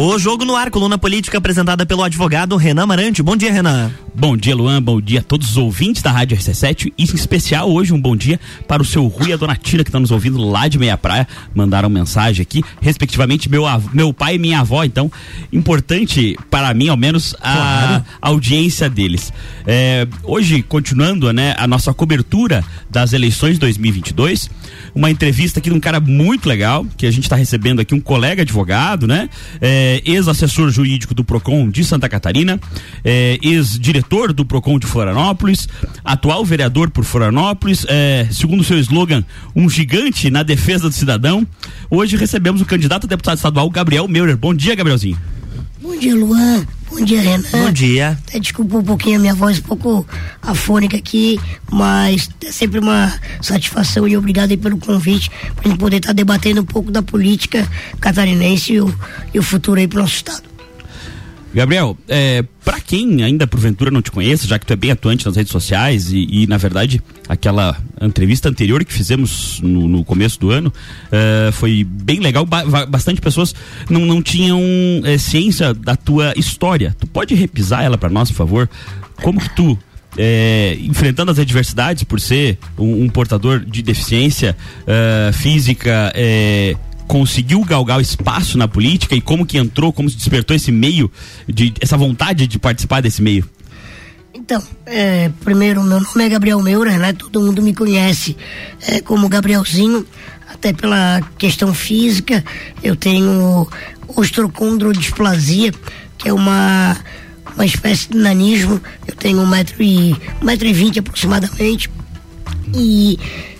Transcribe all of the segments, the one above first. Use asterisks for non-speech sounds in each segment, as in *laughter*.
O Jogo no Ar, coluna política apresentada pelo advogado Renan Marante. Bom dia, Renan. Bom dia, Luan. Bom dia a todos os ouvintes da Rádio RC7 e em especial hoje um bom dia para o seu Rui e a dona Tira que estão nos ouvindo lá de Meia Praia. Mandaram mensagem aqui, respectivamente meu, meu pai e minha avó. Então, importante para mim, ao menos, a claro. audiência deles. É, hoje, continuando né, a nossa cobertura das eleições de 2022, uma entrevista aqui de um cara muito legal, que a gente está recebendo aqui, um colega advogado, né? É, ex-assessor jurídico do PROCON de Santa Catarina, é, ex-diretor do PROCON de Florianópolis, atual vereador por Florianópolis, é, segundo o seu slogan, um gigante na defesa do cidadão. Hoje recebemos o candidato a deputado estadual, Gabriel Meurer. Bom dia, Gabrielzinho. Bom dia, Luan. Bom dia, Renan. Bom dia. Até desculpa um pouquinho a minha voz um pouco afônica aqui, mas é sempre uma satisfação e obrigado pelo convite para a gente poder estar tá debatendo um pouco da política catarinense e o, e o futuro aí para o nosso estado. Gabriel, é, para quem ainda porventura não te conhece, já que tu é bem atuante nas redes sociais e, e na verdade aquela entrevista anterior que fizemos no, no começo do ano uh, foi bem legal. Ba bastante pessoas não, não tinham é, ciência da tua história. Tu pode repisar ela para nós, por favor? Como que tu é, enfrentando as adversidades por ser um, um portador de deficiência uh, física, é, conseguiu galgar espaço na política e como que entrou, como se despertou esse meio, de, essa vontade de participar desse meio? Então, é, primeiro, meu nome é Gabriel Meurer, né? Todo mundo me conhece é, como Gabrielzinho, até pela questão física. Eu tenho ostrocondrodisplasia, que é uma, uma espécie de nanismo. Eu tenho um metro e, um metro e vinte aproximadamente. E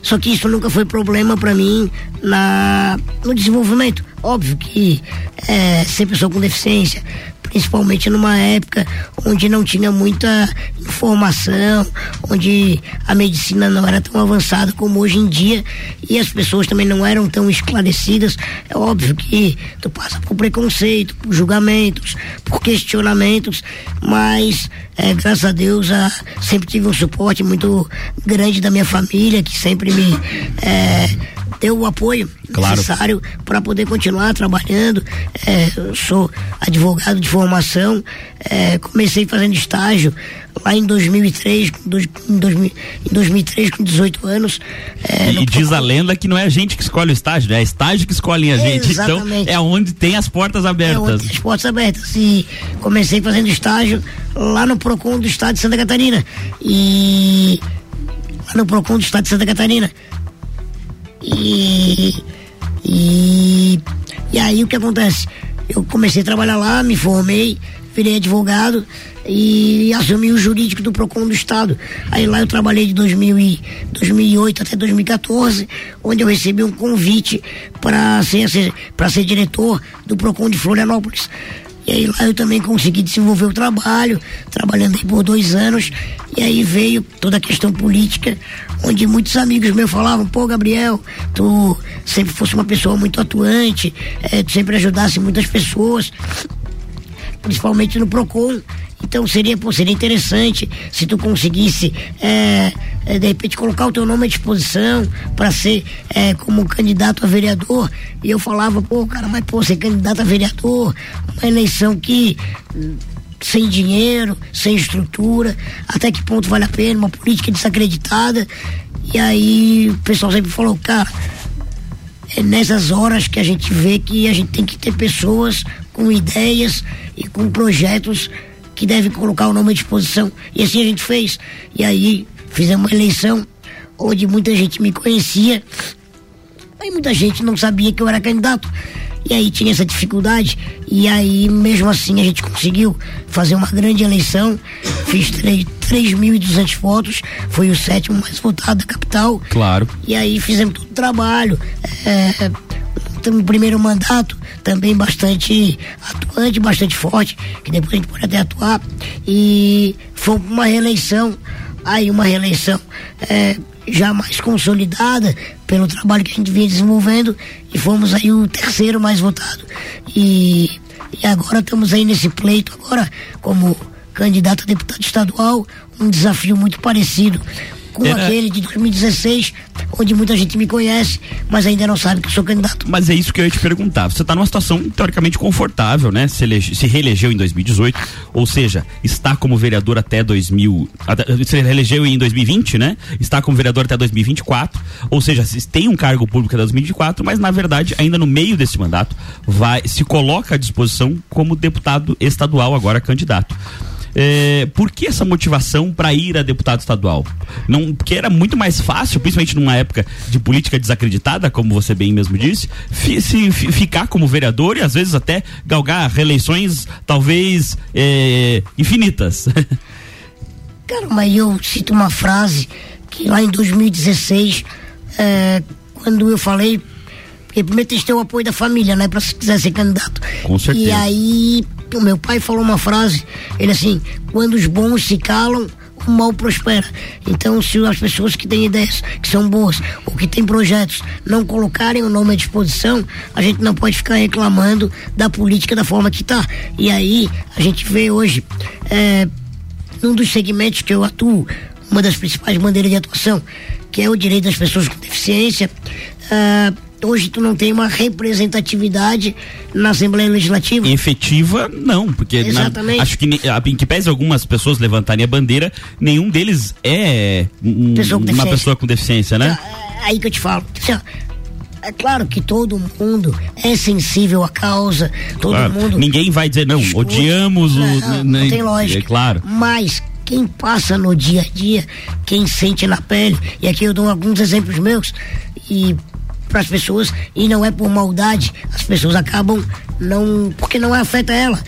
só que isso nunca foi problema para mim na no desenvolvimento. Óbvio que é, ser pessoa com deficiência principalmente numa época onde não tinha muita informação, onde a medicina não era tão avançada como hoje em dia e as pessoas também não eram tão esclarecidas. É óbvio que tu passa por preconceito, por julgamentos, por questionamentos, mas é, graças a Deus a, sempre tive um suporte muito grande da minha família que sempre me é, ter o apoio claro. necessário para poder continuar trabalhando. É, eu sou advogado de formação, é, comecei fazendo estágio lá em 2003, em, 2000, em 2003 com 18 anos. É, e diz a lenda que não é a gente que escolhe o estágio, né? é estágio que escolhe a gente. Então, Exatamente. Então é onde tem as portas abertas. É onde tem as portas abertas. E comecei fazendo estágio lá no PROCON do estado de Santa Catarina. E lá no PROCON do estado de Santa Catarina. E, e, e aí o que acontece? Eu comecei a trabalhar lá, me formei, virei advogado e assumi o jurídico do PROCON do Estado. Aí lá eu trabalhei de 2000 e, 2008 até 2014, onde eu recebi um convite para ser, ser, ser diretor do PROCON de Florianópolis. E aí lá eu também consegui desenvolver o trabalho, trabalhando aí por dois anos. E aí veio toda a questão política, onde muitos amigos meus falavam, pô, Gabriel, tu sempre fosse uma pessoa muito atuante, é, tu sempre ajudasse muitas pessoas, principalmente no PROCON. Então seria, pô, seria interessante se tu conseguisse, é, é, de repente, colocar o teu nome à disposição para ser é, como candidato a vereador. E eu falava, pô, cara, mas pô, ser candidato a vereador, uma eleição que sem dinheiro, sem estrutura, até que ponto vale a pena, uma política desacreditada. E aí o pessoal sempre falou, cara, é nessas horas que a gente vê que a gente tem que ter pessoas com ideias e com projetos que deve colocar o nome à disposição. E assim a gente fez. E aí fizemos uma eleição onde muita gente me conhecia, mas muita gente não sabia que eu era candidato. E aí tinha essa dificuldade. E aí, mesmo assim, a gente conseguiu fazer uma grande eleição. Fiz 3.200 votos. Foi o sétimo mais votado da capital. Claro. E aí fizemos todo o trabalho. É, no primeiro mandato também bastante atuante, bastante forte, que depois a gente pode até atuar. E foi uma reeleição, aí uma reeleição é, já mais consolidada pelo trabalho que a gente vinha desenvolvendo e fomos aí o terceiro mais votado. E, e agora estamos aí nesse pleito agora como candidato a deputado estadual, um desafio muito parecido como Era- aquele de 2016, onde muita gente me conhece, mas ainda não sabe que sou candidato. Mas é isso que eu ia te perguntar. Você está numa situação teoricamente confortável, né? Se, elege- se reelegeu em 2018, ou seja, está como vereador até 2000. até- Se reelegeu em 2020, né? Está como vereador até 2024, ou seja, se tem um cargo público até 2024, mas na verdade, ainda no meio desse mandato, vai se coloca à disposição como deputado estadual, agora candidato. É, por que essa motivação para ir a deputado estadual? Não, porque era muito mais fácil, principalmente numa época de política desacreditada, como você bem mesmo disse, fi- se, fi- ficar como vereador e às vezes até galgar reeleições talvez é, infinitas. *laughs* Cara, mas eu cito uma frase que lá em 2016, é, quando eu falei, porque primeiro tem que ter o apoio da família, né, pra se quiser ser candidato. Com certeza. E aí, o meu pai falou uma frase, ele assim, quando os bons se calam, o mal prospera. Então, se as pessoas que têm ideias, que são boas, ou que têm projetos, não colocarem o nome à disposição, a gente não pode ficar reclamando da política da forma que está. E aí, a gente vê hoje, é, num dos segmentos que eu atuo, uma das principais bandeiras de atuação, que é o direito das pessoas com deficiência, ah, hoje tu não tem uma representatividade na Assembleia Legislativa. Efetiva, não, porque na- Exatamente. acho que em que pese algumas pessoas levantarem a bandeira, nenhum deles é um- Pessoa uma pessoa com deficiência, né? É aí que eu te falo. Assim, é claro que todo mundo é sensível à causa, todo Claro. mundo. Ninguém vai dizer, não, odiamos o. Não, não, não tem lógica. É claro. Mas quem passa no dia a dia, quem sente na pele, e aqui eu dou alguns exemplos meus, e para as pessoas, e não é por maldade, as pessoas acabam não. porque não afeta ela.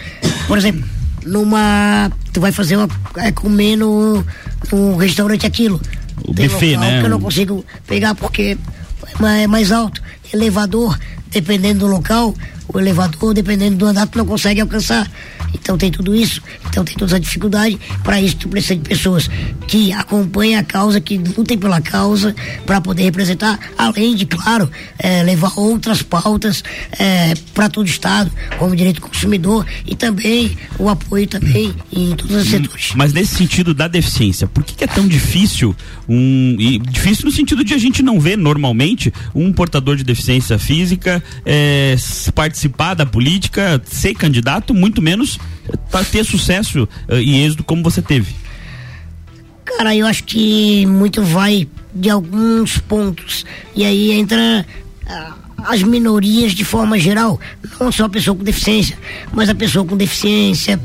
Por exemplo, numa. Tu vai fazer uma. É, comer no, no restaurante aquilo. O Tem buffet, local né? Que eu não consigo pegar porque é mais- é mais alto. Elevador, dependendo do local, o elevador, dependendo do andar, tu não consegue alcançar. Então tem tudo isso, então tem toda essa dificuldade. Para isso tu precisa de pessoas que acompanhem a causa, que lutem pela causa, para poder representar, além de, claro, eh, levar outras pautas para todo o Estado, como direito do consumidor e também o apoio também em todos os setores. Mas nesse sentido da deficiência, por que, que é tão difícil um. E difícil no sentido de a gente não ver normalmente um portador de deficiência física eh, s- participar da política, ser candidato, muito menos para ter sucesso eh, e êxito como você teve. Cara, eu acho que muito vai de alguns pontos. E aí entra ah, as minorias de forma geral. Não só a pessoa com deficiência, mas a pessoa com deficiência,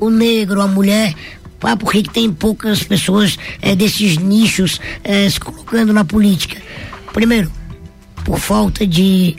o negro, a mulher. Ah, por que tem poucas pessoas eh, desses nichos eh, se colocando na política? Primeiro, por falta de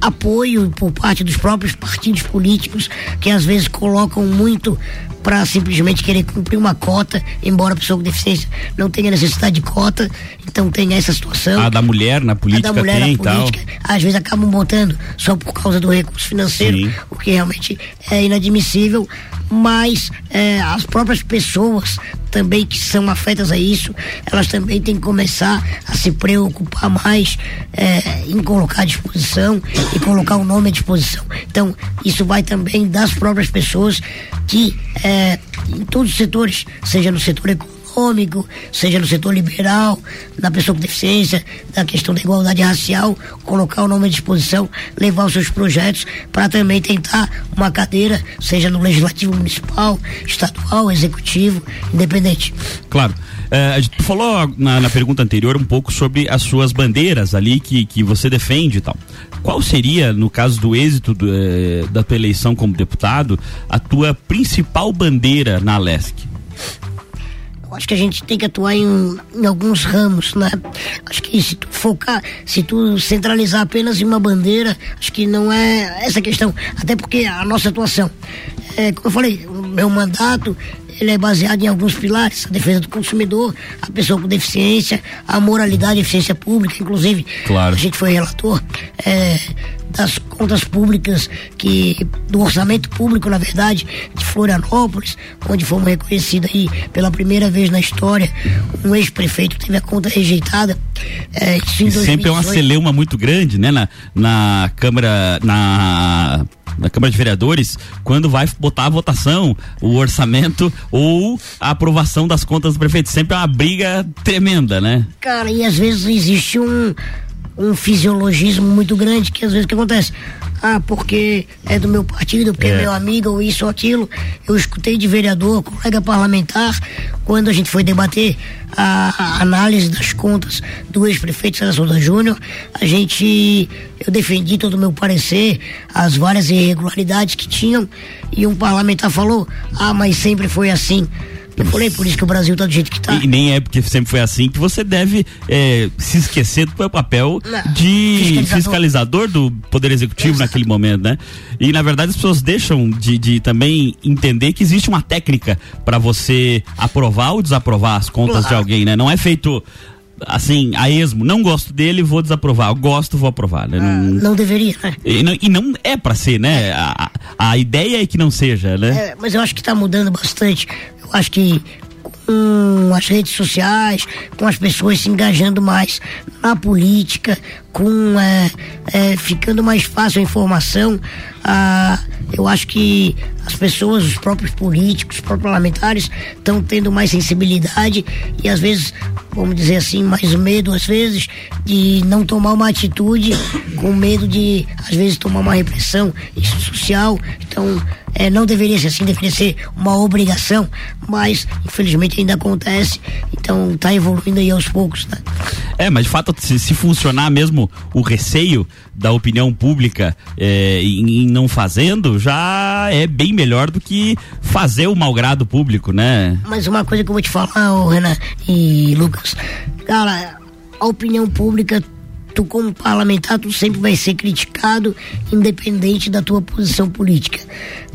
apoio por parte dos próprios partidos políticos que às vezes colocam muito para simplesmente querer cumprir uma cota, embora a pessoa com deficiência não tenha necessidade de cota, então tem essa situação. A da mulher na A política da mulher tem na tal. política, às vezes acabam botando só por causa do recurso financeiro, Sim. o que realmente é inadmissível, mas é, as próprias pessoas também que são afetas a isso, elas também têm que começar a se preocupar mais é, em colocar à disposição e colocar o nome à disposição. Então, isso vai também das próprias pessoas que é, em todos os setores, seja no setor econômico, seja no setor liberal, na pessoa com deficiência, na questão da igualdade racial, colocar o nome à disposição, levar os seus projetos para também tentar uma cadeira, seja no legislativo municipal, estadual, executivo, independente. Claro. É, a gente- falou na, na pergunta anterior um pouco sobre as suas bandeiras ali que, que você defende e tal. Qual seria, no caso do êxito do, eh, da tua eleição como deputado, a tua principal bandeira na Alesc? Acho que a gente tem que atuar em, em alguns ramos, né? Acho que se tu focar, se tu centralizar apenas em uma bandeira, acho que não é essa a questão. Até porque a nossa atuação, é, como eu falei, o meu mandato, ele é baseado em alguns pilares, a defesa do consumidor, a pessoa com deficiência, a moralidade e eficiência pública, inclusive. Claro. A gente foi relator é, das contas públicas, que do orçamento público, na verdade, de Florianópolis, onde fomos reconhecidos aí pela primeira vez na história, um ex-prefeito teve a conta rejeitada. É, sempre é uma celeuma muito grande, né? Na, na Câmara, na na Câmara de Vereadores quando vai botar a votação, o orçamento ou a aprovação das contas do prefeito. Sempre é uma briga tremenda, né? Cara, e às vezes existe um, um fisiologismo muito grande que às vezes que acontece? ah, porque é do meu partido, porque é, é meu amigo, ou isso ou aquilo. Eu escutei de vereador, colega parlamentar, quando a gente foi debater a, a análise das contas do ex-prefeito César Souza Júnior, a gente, eu defendi todo o meu parecer, as várias irregularidades que tinham, e um parlamentar falou, ah, mas sempre foi assim. Eu falei, por isso que o Brasil tá do jeito que tá. E nem é porque sempre foi assim que você deve é, se esquecer do seu papel Não, de fiscalizador. fiscalizador. do Poder Executivo Exato. naquele momento, né? E na verdade as pessoas deixam de, de também entender que existe uma técnica para você aprovar ou desaprovar as contas claro. de alguém, né? Não é feito assim, a esmo, não gosto dele, vou desaprovar. Eu gosto, vou aprovar. Né? Não, não, deveria, né? E não, e não é para ser, né? A, a ideia é que não seja, né? É, mas eu acho que está mudando bastante. Eu acho que com as redes sociais, com as pessoas se engajando mais na política, com é, é, ficando mais fácil a informação, ah, eu acho que as pessoas, os próprios políticos, os próprios parlamentares estão tendo mais sensibilidade e às vezes, vamos dizer assim, mais medo às vezes de não tomar uma atitude com medo de às vezes tomar uma repressão isso social. Então, é, não deveria ser assim, deveria ser uma obrigação, mas infelizmente ainda acontece. Então está evoluindo aí aos poucos, né? É, mas de fato, se, se funcionar mesmo o receio da opinião pública é, em, em, não fazendo, já é bem melhor do que fazer o malgrado público, né? Mas uma coisa que eu vou te falar, oh, Renan e Lucas, cara, a opinião pública tu como parlamentar, tu sempre vai ser criticado, independente da tua posição política.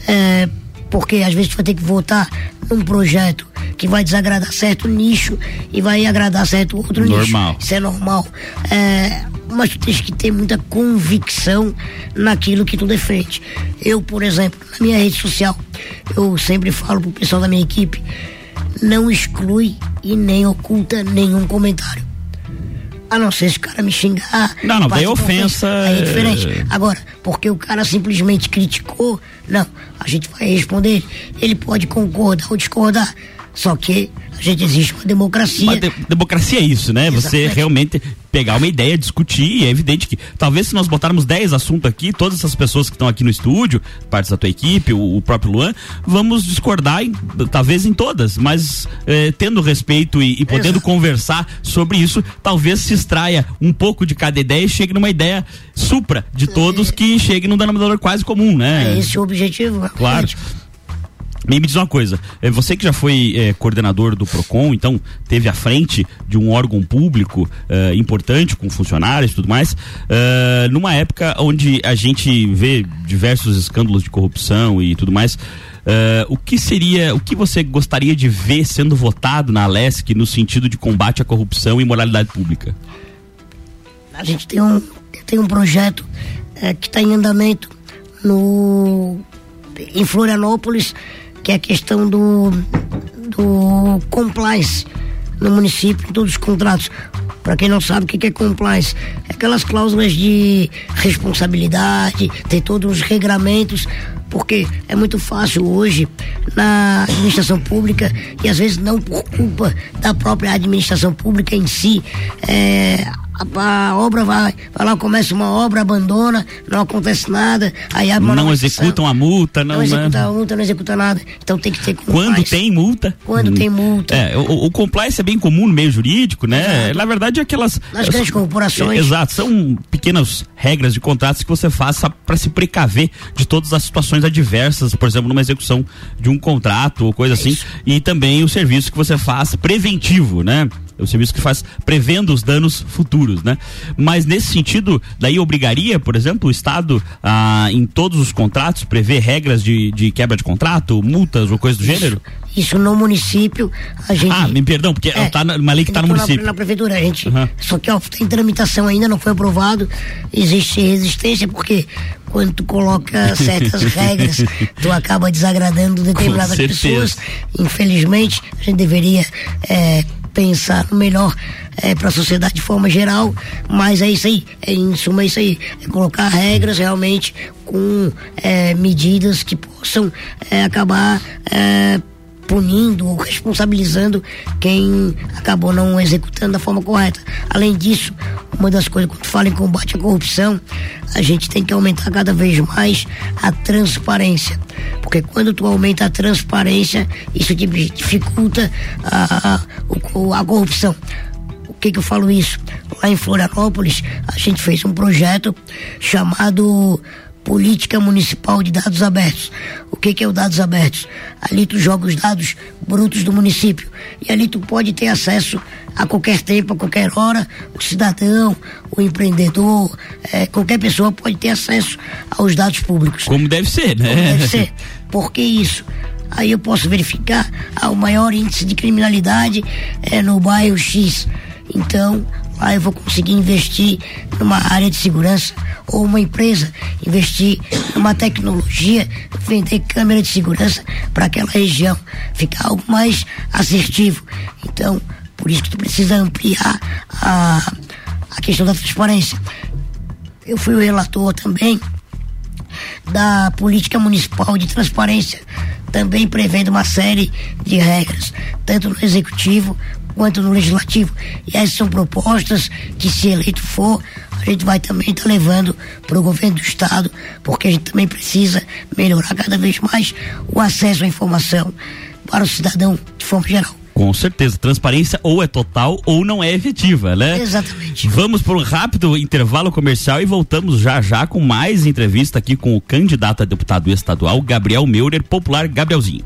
É, porque às vezes tu vai ter que votar num projeto que vai desagradar certo nicho e vai agradar certo outro normal. nicho. Isso é normal. É, mas tu tens que ter muita convicção naquilo que tu defende. Eu, por exemplo, na minha rede social, eu sempre falo pro pessoal da minha equipe, não exclui e nem oculta nenhum comentário. A não ser se o cara me xingar. Não, não, daí ofensa. Aí é diferente. Agora, porque o cara simplesmente criticou, não, a gente vai responder. Ele pode concordar ou discordar. Só que a gente existe uma democracia. Uma de democracia é isso, né? Exatamente. Você realmente pegar uma ideia, discutir, e é evidente que talvez se nós botarmos 10 assuntos aqui, todas essas pessoas que estão aqui no estúdio, partes da tua equipe, o, o próprio Luan, vamos discordar em, talvez em todas, mas eh, tendo respeito e, e podendo Exato. conversar sobre isso, talvez se extraia um pouco de cada ideia e chegue numa ideia supra de todos é. que chegue num denominador quase comum, né? É esse o objetivo. Claro. Me, diz uma coisa, é, você que já foi é, coordenador do PROCON, então teve à frente de um órgão público é, importante, com funcionários e tudo mais, é, numa época onde a gente vê diversos escândalos de corrupção e tudo mais, é, o que seria, o que você gostaria de ver sendo votado na Alesc no sentido de combate à corrupção e moralidade pública? A gente tem um, tem um projeto é, que está em andamento no, em Florianópolis, que é a questão do, do compliance no município, em todos os contratos. Para quem não sabe o que é compliance, é aquelas cláusulas de responsabilidade, ter todos os regramentos, porque é muito fácil hoje na administração pública e às vezes não por culpa da própria administração pública em si, é, a, a, obra vai, vai lá, começa uma obra, abandona, não acontece nada, aí abre uma Não executam a multa, não, não executa né? a multa, não executa nada. Então tem que ter Quando tem multa? Quando hum. tem multa. É, o, o compliance é bem comum no meio jurídico, né? Exato. Na verdade, é aquelas. Nas grandes corporações. É, exato, são pequenas regras de contratos que você faça para se precaver de todas as situações adversas, por exemplo, numa execução de um contrato ou coisa é assim. Isso. E também o serviço que você faz preventivo, né? É o serviço que faz prevendo os danos futuros, né? Mas nesse sentido, daí obrigaria, por exemplo, o Estado a, em todos os contratos prever regras de, de quebra de contrato, multas ou coisa do gênero? Isso no município, a gente. Ah, me perdão, porque é, tá uma lei que está no município. Na, na prefeitura, a gente. Uhum. Só que ó, tem tramitação ainda, não foi aprovado. Existe resistência, porque quando tu coloca certas *laughs* regras, tu acaba desagradando determinadas pessoas. Infelizmente, a gente deveria é, pensar melhor é, para a sociedade de forma geral, mas é isso aí, é, em suma é isso aí, é colocar regras realmente com é, medidas que possam é, acabar punindo ou responsabilizando quem acabou não executando da forma correta. Além disso, uma das coisas, quando fala em combate à corrupção, a gente tem que aumentar cada vez mais a transparência. Porque quando tu aumenta a transparência, isso dificulta a, a, a corrupção. O que, que eu falo isso? Lá em Florianópolis, a gente fez um projeto chamado Política Municipal de Dados Abertos. O que, que é o dados abertos? Ali tu joga os dados brutos do município e ali tu pode ter acesso a qualquer tempo, a qualquer hora, o cidadão, o empreendedor, é, qualquer pessoa pode ter acesso aos dados públicos. Como deve ser, né? Como deve ser. Por que isso? Aí eu posso verificar ah, o maior índice de criminalidade é no bairro X. Então, lá eu vou conseguir investir numa área de segurança ou uma empresa investir numa tecnologia, vender câmera de segurança para aquela região, ficar algo mais assertivo. Então, por isso que tu precisa ampliar a, a questão da transparência. Eu fui o relator também da política municipal de transparência, também prevendo uma série de regras, tanto no executivo quanto no legislativo. E essas são propostas que, se eleito for, a gente vai também estar tá levando para o governo do estado, porque a gente também precisa melhorar cada vez mais o acesso à informação para o cidadão de forma geral. Com certeza, transparência ou é total ou não é efetiva, né? Exatamente. Vamos para um rápido intervalo comercial e voltamos já já com mais entrevista aqui com o candidato a deputado estadual Gabriel Meurer, popular Gabrielzinho.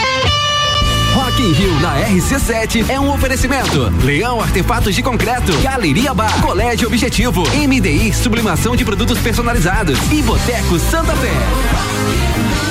Rock in Rio na RC7 é um oferecimento. Leão Artefatos de Concreto, Galeria Bar, Colégio Objetivo, MDI Sublimação de Produtos Personalizados e Boteco Santa Fé.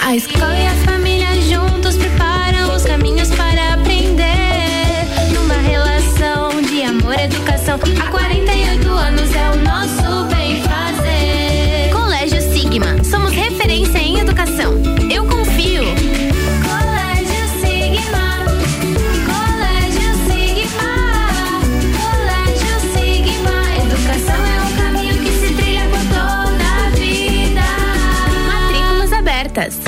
A escola e a família juntos preparam os caminhos para aprender. Numa relação de amor e educação. Há 48 anos é o nosso bem fazer. Colégio Sigma. Somos referência em educação. Eu confio. Colégio Sigma. Colégio Sigma. Colégio Sigma. Educação é o caminho que se trilha por toda a vida. Matrículas abertas.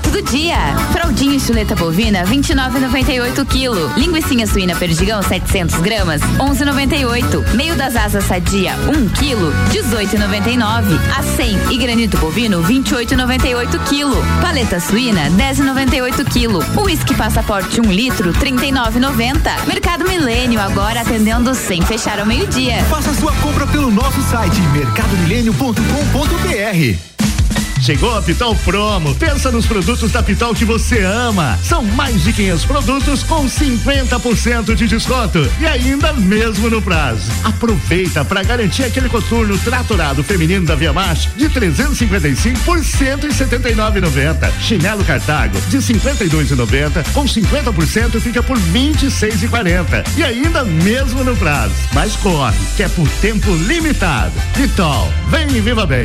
prato do dia. Fraldinha e chuleta bovina 29,98 kg. Linguiça suína perdigão 700 gramas 11,98. Meio das asas sadia 1 kg 18,99. A e granito bovino 28,98 kg. Paleta suína 10,98 kg. Whisky passaporte 1 litro 39,90. Mercado Milênio agora atendendo sem fechar ao meio-dia. Faça sua compra pelo nosso site mercadomilênio.com.br. Chegou a Pitol Promo. Pensa nos produtos da Pitol que você ama. São mais de 500 produtos com 50% de desconto e ainda mesmo no prazo. Aproveita para garantir aquele coturno tratorado feminino da Via Max de 355 por 179,90. Chinelo Cartago de 52,90 com 50% fica por 26,40 e ainda mesmo no prazo. Mas corre, que é por tempo limitado. Pitol, vem e viva bem.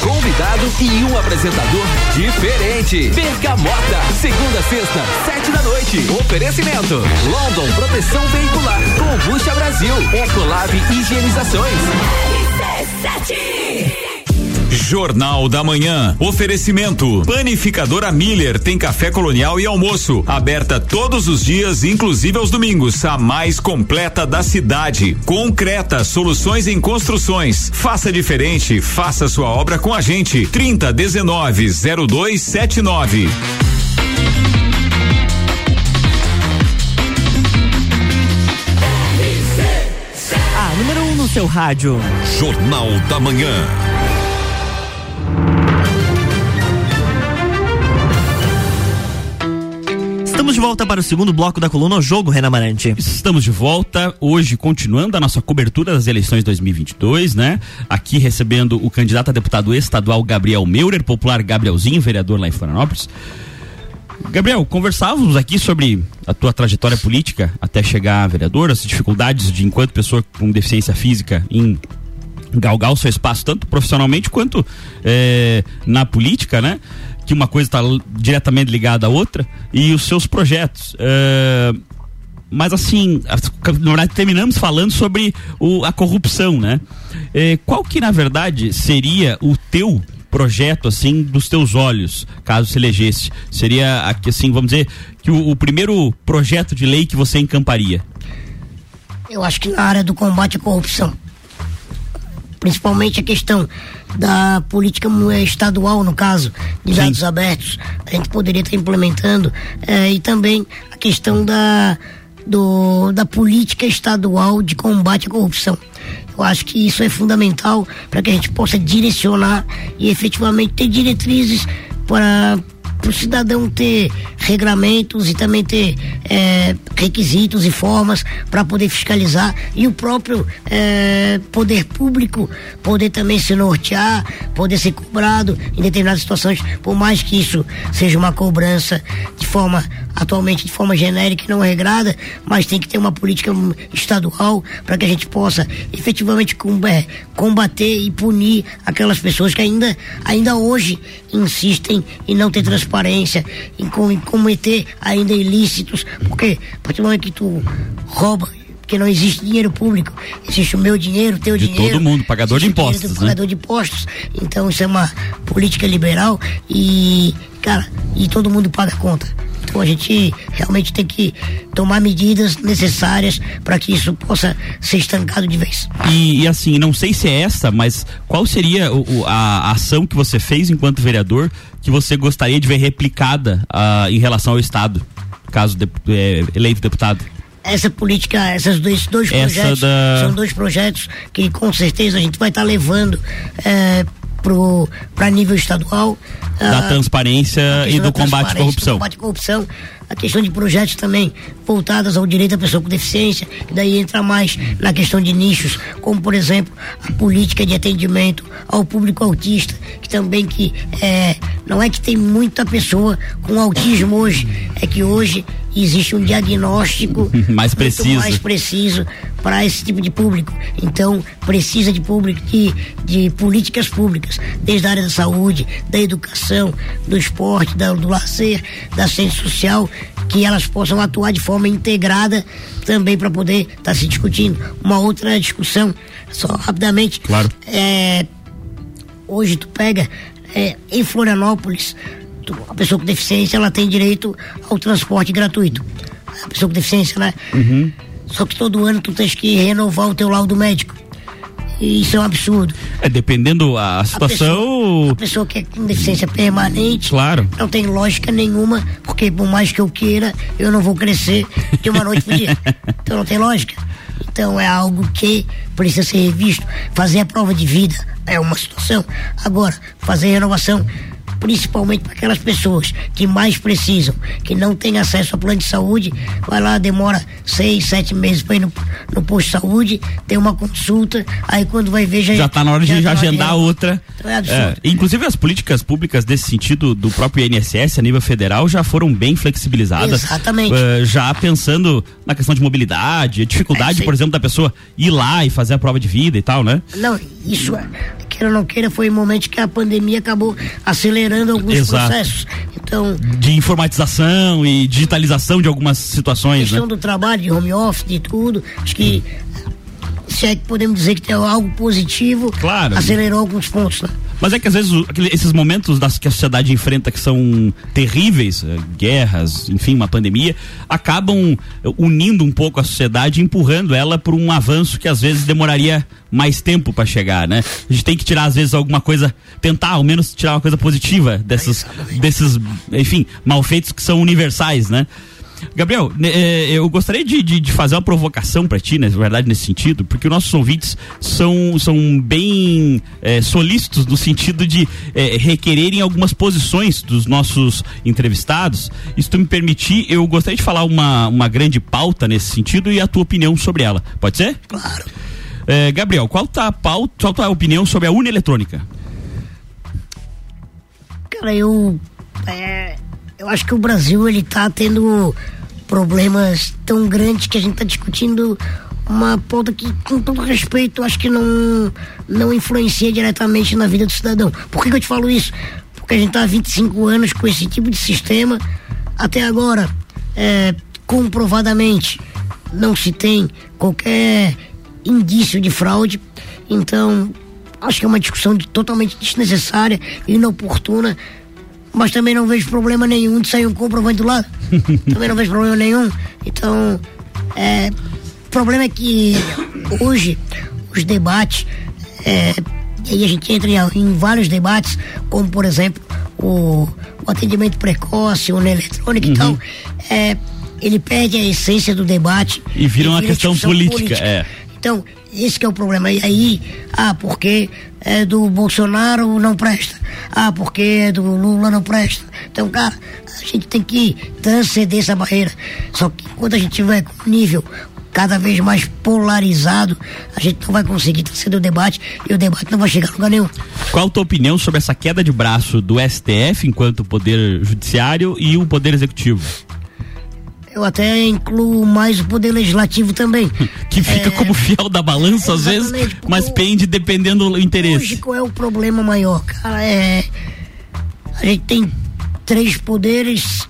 Convidado e um apresentador diferente. Bergamota, segunda, sexta, sete da noite. Oferecimento: London Proteção Veicular, Combucha Brasil, Ecolab Higienizações. RC7 Jornal da Manhã. Oferecimento. Panificadora Miller tem café colonial e almoço. Aberta todos os dias, inclusive aos domingos. A mais completa da cidade. Concreta, soluções em construções. Faça diferente, faça sua obra com a gente. 30 19 0279. A número 1 um no seu rádio. Jornal da Manhã. Estamos de volta para o segundo bloco da coluna O Jogo, Renan Marante. Estamos de volta, hoje continuando a nossa cobertura das eleições 2022, né? Aqui recebendo o candidato a deputado estadual Gabriel Meurer, popular Gabrielzinho, vereador lá em Florianópolis. Gabriel, conversávamos aqui sobre a tua trajetória política até chegar a vereador, as dificuldades de enquanto pessoa com deficiência física em galgar o seu espaço, tanto profissionalmente quanto é, na política, né? que uma coisa está diretamente ligada à outra, e os seus projetos. É, mas assim, na verdade terminamos falando sobre o, a corrupção, né? É, qual que na verdade seria o teu projeto assim dos teus olhos, caso se elegesse? Seria assim, vamos dizer, que o, o primeiro projeto de lei que você encamparia? Eu acho que na área do combate à corrupção principalmente a questão da política estadual, no caso, de dados Sim. abertos, a gente poderia estar implementando, eh, e também a questão da, do, da política estadual de combate à corrupção. Eu acho que isso é fundamental para que a gente possa direcionar e efetivamente ter diretrizes para para o cidadão ter regramentos e também ter é, requisitos e formas para poder fiscalizar e o próprio é, poder público poder também se nortear, poder ser cobrado em determinadas situações, por mais que isso seja uma cobrança de forma atualmente de forma genérica e não regrada, mas tem que ter uma política estadual para que a gente possa efetivamente combater e punir aquelas pessoas que ainda, ainda hoje insistem em não ter transparência, em, em cometer ainda ilícitos, porque a partir do momento que tu rouba porque não existe dinheiro público, existe o meu dinheiro, o teu de dinheiro. todo mundo, pagador de impostos. né? Pagador de impostos. Então isso é uma política liberal e, cara, e todo mundo paga a conta. Então a gente realmente tem que tomar medidas necessárias para que isso possa ser estancado de vez. E, e, assim, não sei se é essa, mas qual seria o, a, ação que você fez enquanto vereador que você gostaria de ver replicada uh, em relação ao Estado, caso de, é, eleito deputado? essa política, esses dois, dois projetos, da... são dois projetos que com certeza a gente vai estar tá levando é, para nível estadual. Da uh, transparência e do combate à corrupção. combate à corrupção, a questão de projetos também voltados ao direito da pessoa com deficiência, que daí entra mais na questão de nichos, como por exemplo a política de atendimento ao público autista, que também que é, não é que tem muita pessoa com autismo hoje, é que hoje existe um diagnóstico *laughs* mais preciso, mais preciso para esse tipo de público. Então, precisa de público de, de políticas públicas, desde a área da saúde, da educação, do esporte, da, do lazer, da ciência social, que elas possam atuar de forma integrada também para poder estar tá se discutindo. Uma outra discussão, só rapidamente. Claro. É, hoje tu pega é, em Florianópolis, a pessoa com deficiência ela tem direito ao transporte gratuito. A pessoa com deficiência, né? Uhum. Só que todo ano tu tens que renovar o teu laudo médico. E isso é um absurdo. É, dependendo a situação. A pessoa, a pessoa que é com deficiência permanente. Claro. Não tem lógica nenhuma, porque por mais que eu queira, eu não vou crescer de uma noite pro dia. *laughs* Então não tem lógica. Então é algo que precisa ser revisto. Fazer a prova de vida é uma situação. Agora, fazer renovação principalmente para aquelas pessoas que mais precisam, que não têm acesso a plano de saúde, vai lá, demora seis, sete meses para ir no, no, posto de saúde, tem uma consulta, aí quando vai ver já já está na hora de tá agendar de... outra. Então é é, inclusive as políticas públicas desse sentido do próprio INSS a nível federal já foram bem flexibilizadas. Exatamente. Uh, já pensando na questão de mobilidade, dificuldade, é, por exemplo, da pessoa ir lá e fazer a prova de vida e tal, né? Não, isso é, queira ou não queira, foi um momento que a pandemia acabou acelerando alguns Exato. processos. Então. De informatização e digitalização de algumas situações. A questão né? do trabalho, de home office, de tudo. Acho que se é que podemos dizer que tem algo positivo, claro. acelerou alguns pontos, né? Mas é que às vezes esses momentos das, que a sociedade enfrenta que são terríveis, eh, guerras, enfim, uma pandemia, acabam eh, unindo um pouco a sociedade, empurrando ela por um avanço que às vezes demoraria mais tempo para chegar, né? A gente tem que tirar às vezes alguma coisa, tentar ao menos tirar uma coisa positiva desses, desses, enfim, malfeitos que são universais, né? Gabriel, né, é, eu gostaria de, de, de, fazer uma provocação para ti, né, na verdade, nesse sentido, porque os nossos ouvintes são, são bem é, solícitos no sentido de é, requererem algumas posições dos nossos entrevistados. E se tu me permitir, eu gostaria de falar uma, uma grande pauta nesse sentido e a tua opinião sobre ela. Pode ser? Claro. É, Gabriel, qual tá a pauta, qual tá a opinião sobre a urna eletrônica? Cara, eu. É, eu acho que o Brasil ele tá tendo problemas tão grandes que a gente tá discutindo uma pauta que, com todo respeito, acho que não, não influencia diretamente na vida do cidadão. Por que, que eu te falo isso? Porque a gente tá há 25 anos com esse tipo de sistema, até agora, é, comprovadamente, não se tem qualquer indício de fraude. Então, acho que é uma discussão totalmente desnecessária e inoportuna mas também não vejo problema nenhum de sair um comprovante do lado. *laughs* também não vejo problema nenhum. Então, é, o problema é que hoje os debates, é, e aí a gente entra em, em, vários debates, como por exemplo o, o atendimento precoce, o eletrônico uhum. e tal, é, ele perde a essência do debate. E vira uma questão política, política. É. Então, esse é o problema. E aí, ah, porque é do Bolsonaro não presta. Ah, porque é do Lula não presta. Então, cara, a gente tem que transcender essa barreira. Só que quando a gente tiver com nível cada vez mais polarizado, a gente não vai conseguir transcender o debate e o debate não vai chegar a lugar nenhum. Qual a tua opinião sobre essa queda de braço do STF enquanto poder judiciário e o poder executivo? Eu até incluo mais o poder legislativo também. *laughs* que fica é, como fiel da balança às vezes, mas pende dependendo do interesse. Hoje qual é o problema maior, cara? É a gente tem três poderes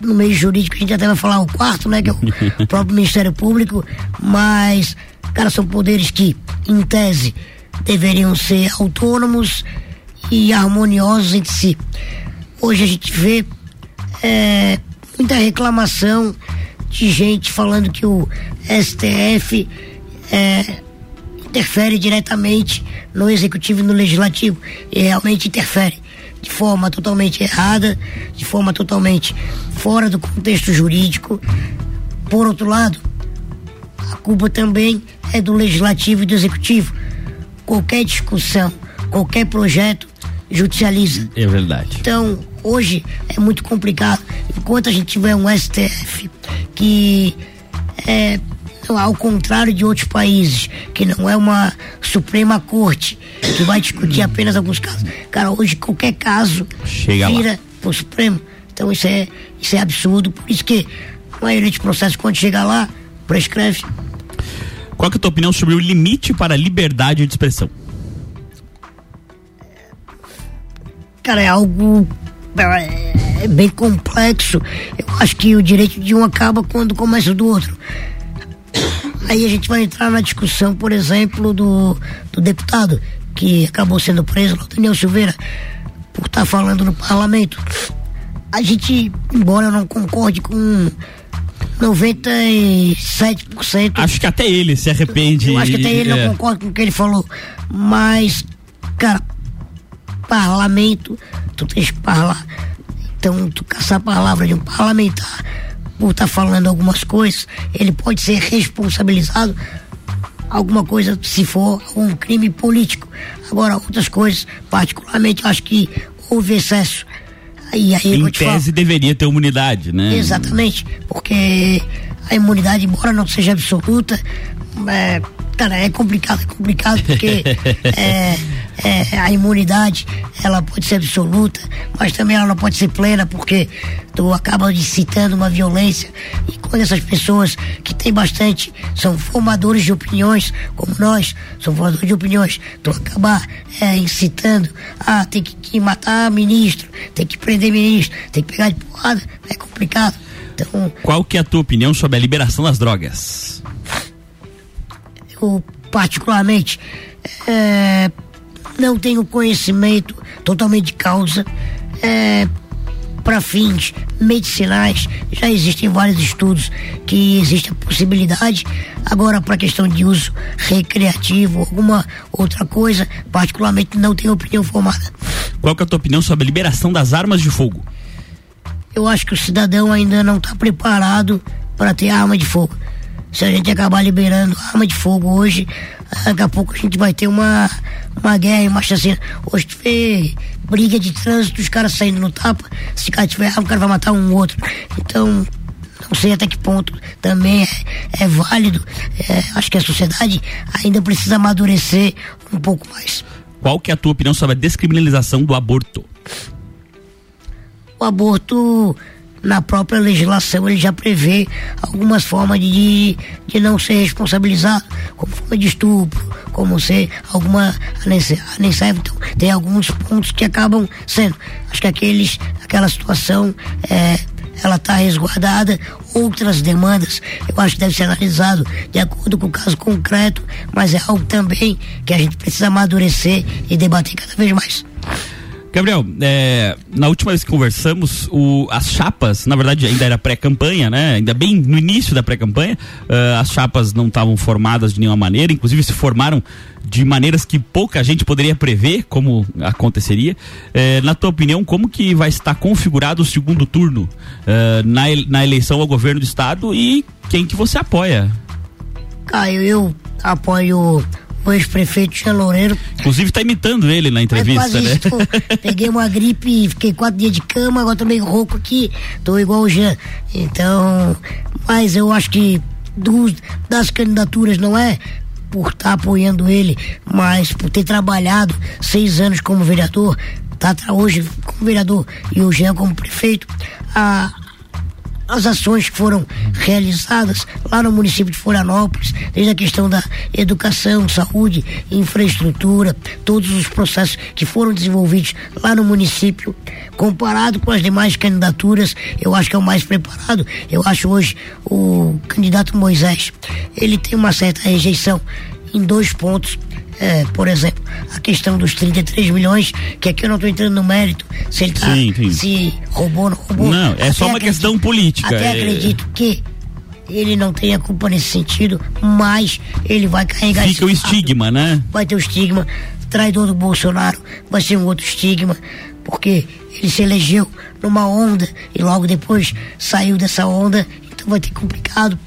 no meio jurídico, a gente até vai falar o quarto, né, que é o *laughs* próprio Ministério Público, mas cara, são poderes que em tese deveriam ser autônomos e harmoniosos entre si. Hoje a gente vê é, muita reclamação de gente falando que o STF é, interfere diretamente no executivo e no legislativo. E realmente interfere de forma totalmente errada, de forma totalmente fora do contexto jurídico. Por outro lado, a culpa também é do legislativo e do executivo. Qualquer discussão, qualquer projeto judicializa. É verdade. Então, hoje é muito complicado. enquanto a gente tiver um STF que é ao contrário de outros países, que não é uma Suprema Corte, que vai discutir apenas alguns casos. Cara, hoje qualquer caso Chega vira lá. pro Supremo. Então isso é, isso é absurdo. Por isso que a maioria de processos, quando chega lá, prescreve. Qual que é a tua opinião sobre o limite para a liberdade de expressão? Cara, é algo é, é bem complexo. Eu acho que o direito de um acaba quando começa o do outro. Aí a gente vai entrar na discussão, por exemplo, do, do deputado que acabou sendo preso, o Daniel Silveira, por estar falando no parlamento. A gente, embora eu não concorde com 97%. Acho que até ele se arrepende. Eu acho que até ele é. não concorda com o que ele falou. Mas, cara, parlamento, tu tens que falar. Então, tu caçar a palavra de um parlamentar por estar tá falando algumas coisas, ele pode ser responsabilizado alguma coisa se for um crime político. Agora, outras coisas, particularmente, eu acho que houve excesso. E aí, em tese deveria ter imunidade, né? Exatamente, porque a imunidade, embora não seja absoluta, é, cara, é complicado, é complicado porque *laughs* é, é, a imunidade ela pode ser absoluta, mas também ela não pode ser plena porque tu acaba incitando uma violência e quando essas pessoas que tem bastante são formadores de opiniões, como nós, são formadores de opiniões, tu acaba é, incitando a ter que, que matar ministro, tem que prender ministro, tem que pegar de porrada, é complicado. Então, Qual que é a tua opinião sobre a liberação das drogas? Eu particularmente é, não tenho conhecimento totalmente de causa é, para fins medicinais. Já existem vários estudos que existe a possibilidade. Agora para questão de uso recreativo alguma outra coisa particularmente não tenho opinião formada. Qual que é a tua opinião sobre a liberação das armas de fogo? eu acho que o cidadão ainda não está preparado para ter arma de fogo se a gente acabar liberando arma de fogo hoje, daqui a pouco a gente vai ter uma, uma guerra, uma chacina. Hoje tu vê briga de trânsito, os caras saindo no tapa, se o cara tiver arma, o cara vai matar um outro. Então, não sei até que ponto também é, é válido. É, acho que a sociedade ainda precisa amadurecer um pouco mais. Qual que é a tua opinião sobre a descriminalização do aborto? O aborto na própria legislação ele já prevê algumas formas de, de não ser responsabilizado, como forma de estupro, como ser alguma anencef, então tem alguns pontos que acabam sendo. Acho que aqueles, aquela situação é, ela está resguardada, outras demandas eu acho que deve ser analisado de acordo com o caso concreto, mas é algo também que a gente precisa amadurecer e debater cada vez mais. Gabriel, é, na última vez que conversamos, o, as chapas, na verdade ainda era pré-campanha, né? Ainda bem no início da pré-campanha, uh, as chapas não estavam formadas de nenhuma maneira, inclusive se formaram de maneiras que pouca gente poderia prever como aconteceria. É, na tua opinião, como que vai estar configurado o segundo turno uh, na, na eleição ao governo do estado e quem que você apoia? Caio, eu apoio o ex-prefeito Jean Loureiro. Inclusive está imitando ele na entrevista, né? Peguei uma gripe, fiquei quatro dias de cama, agora tô meio rouco aqui, tô igual o Jean. Então, mas eu acho que dos, das candidaturas não é por estar tá apoiando ele, mas por ter trabalhado seis anos como vereador, tá hoje como vereador e o Jean como prefeito, a, as ações que foram realizadas lá no município de Florianópolis, desde a questão da educação, saúde, infraestrutura, todos os processos que foram desenvolvidos lá no município, comparado com as demais candidaturas, eu acho que é o mais preparado. Eu acho hoje o candidato Moisés, ele tem uma certa rejeição em dois pontos é, por exemplo, a questão dos 33 milhões, que aqui eu não estou entrando no mérito, se ele tá, sim, sim. se roubou ou não roubou. Não, é só uma acredito, questão política. Até é... acredito que ele não tenha culpa nesse sentido, mas ele vai carregar Fica o estigma, né? Vai ter o estigma. Traidor do Bolsonaro vai ser um outro estigma, porque ele se elegeu numa onda e logo depois saiu dessa onda, então vai ter complicado.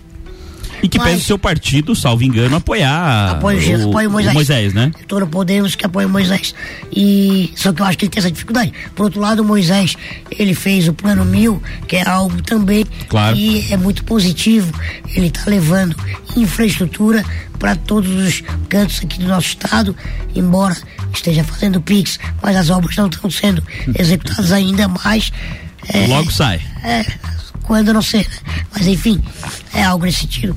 E que pede o seu partido, salvo engano, apoiar apoio, o, apoio Moisés. o Moisés, né? Todo Podemos que apoia Moisés. E só que eu acho que ele tem essa dificuldade. Por outro lado, o Moisés, ele fez o plano mil, que é algo também claro. que é muito positivo. Ele está levando infraestrutura para todos os cantos aqui do nosso estado, embora esteja fazendo Pix, mas as obras não estão sendo executadas ainda mais. É, Logo sai. É, quando não sei, né? Mas enfim, é algo nesse sentido.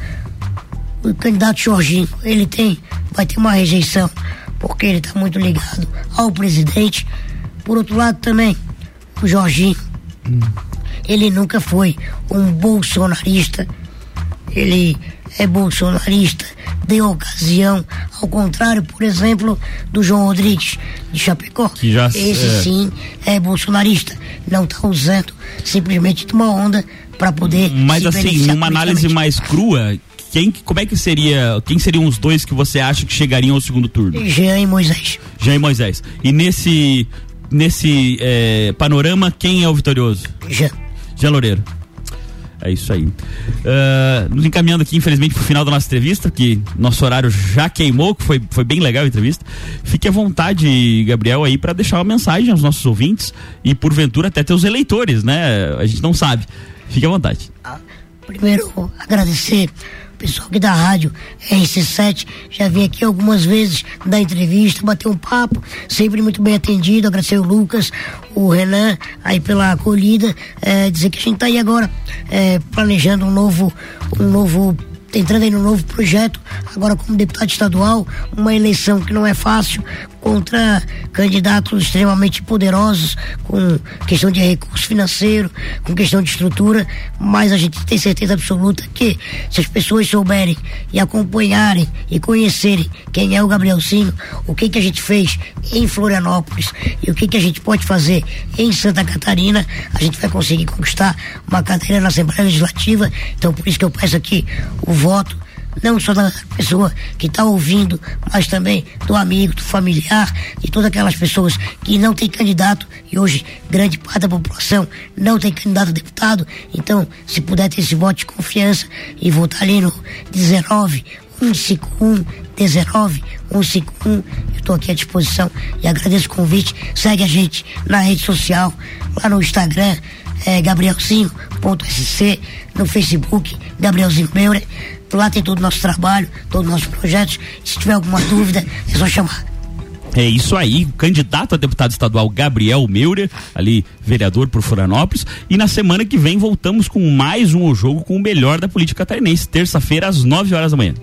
O candidato Jorginho, ele tem, vai ter uma rejeição, porque ele está muito ligado ao presidente. Por outro lado também, o Jorginho, hum. ele nunca foi um bolsonarista, ele é bolsonarista de ocasião, ao contrário, por exemplo, do João Rodrigues de Chapecó. Que já, Esse é... sim é bolsonarista, não está usando simplesmente de uma onda para poder. Mas assim, numa análise mais crua, quem, como é que seria, quem seriam os dois que você acha que chegariam ao segundo turno? Jean e Moisés. Jean e Moisés. E nesse, nesse é, panorama, quem é o vitorioso? Jean. Jean Loureiro. É isso aí. Uh, nos encaminhando aqui, infelizmente, para o final da nossa entrevista, que nosso horário já queimou, que foi, foi bem legal a entrevista. Fique à vontade, Gabriel, aí, para deixar uma mensagem aos nossos ouvintes e, porventura, até teus eleitores, né? A gente não sabe. Fique à vontade. Ah, primeiro, agradecer pessoal aqui da rádio RC7 já vim aqui algumas vezes dar entrevista, bater um papo, sempre muito bem atendido, agradecer o Lucas, o Renan aí pela acolhida, é, dizer que a gente está aí agora é, planejando um novo, um novo entrando aí no novo projeto, agora como deputado estadual, uma eleição que não é fácil, contra candidatos extremamente poderosos, com questão de recurso financeiro, com questão de estrutura, mas a gente tem certeza absoluta que se as pessoas souberem e acompanharem e conhecerem quem é o Gabrielzinho, o que que a gente fez em Florianópolis e o que que a gente pode fazer em Santa Catarina, a gente vai conseguir conquistar uma cadeira na Assembleia Legislativa. Então por isso que eu peço aqui o voto não só da pessoa que está ouvindo, mas também do amigo, do familiar, de todas aquelas pessoas que não tem candidato e hoje grande parte da população não tem candidato a deputado. Então, se puder ter esse voto de confiança e votar ali no 19 151 19 151, eu estou aqui à disposição e agradeço o convite. Segue a gente na rede social, lá no Instagram, é, gabrielzinho.sc, no Facebook, Gabrielzinho Meurer Lá tem todo o nosso trabalho, todos os nossos projetos. Se tiver alguma dúvida, é só chamar. É isso aí, candidato a deputado estadual Gabriel Meurer, ali vereador por Florianópolis. E na semana que vem voltamos com mais um jogo com o melhor da política catarinense, terça-feira às 9 horas da manhã.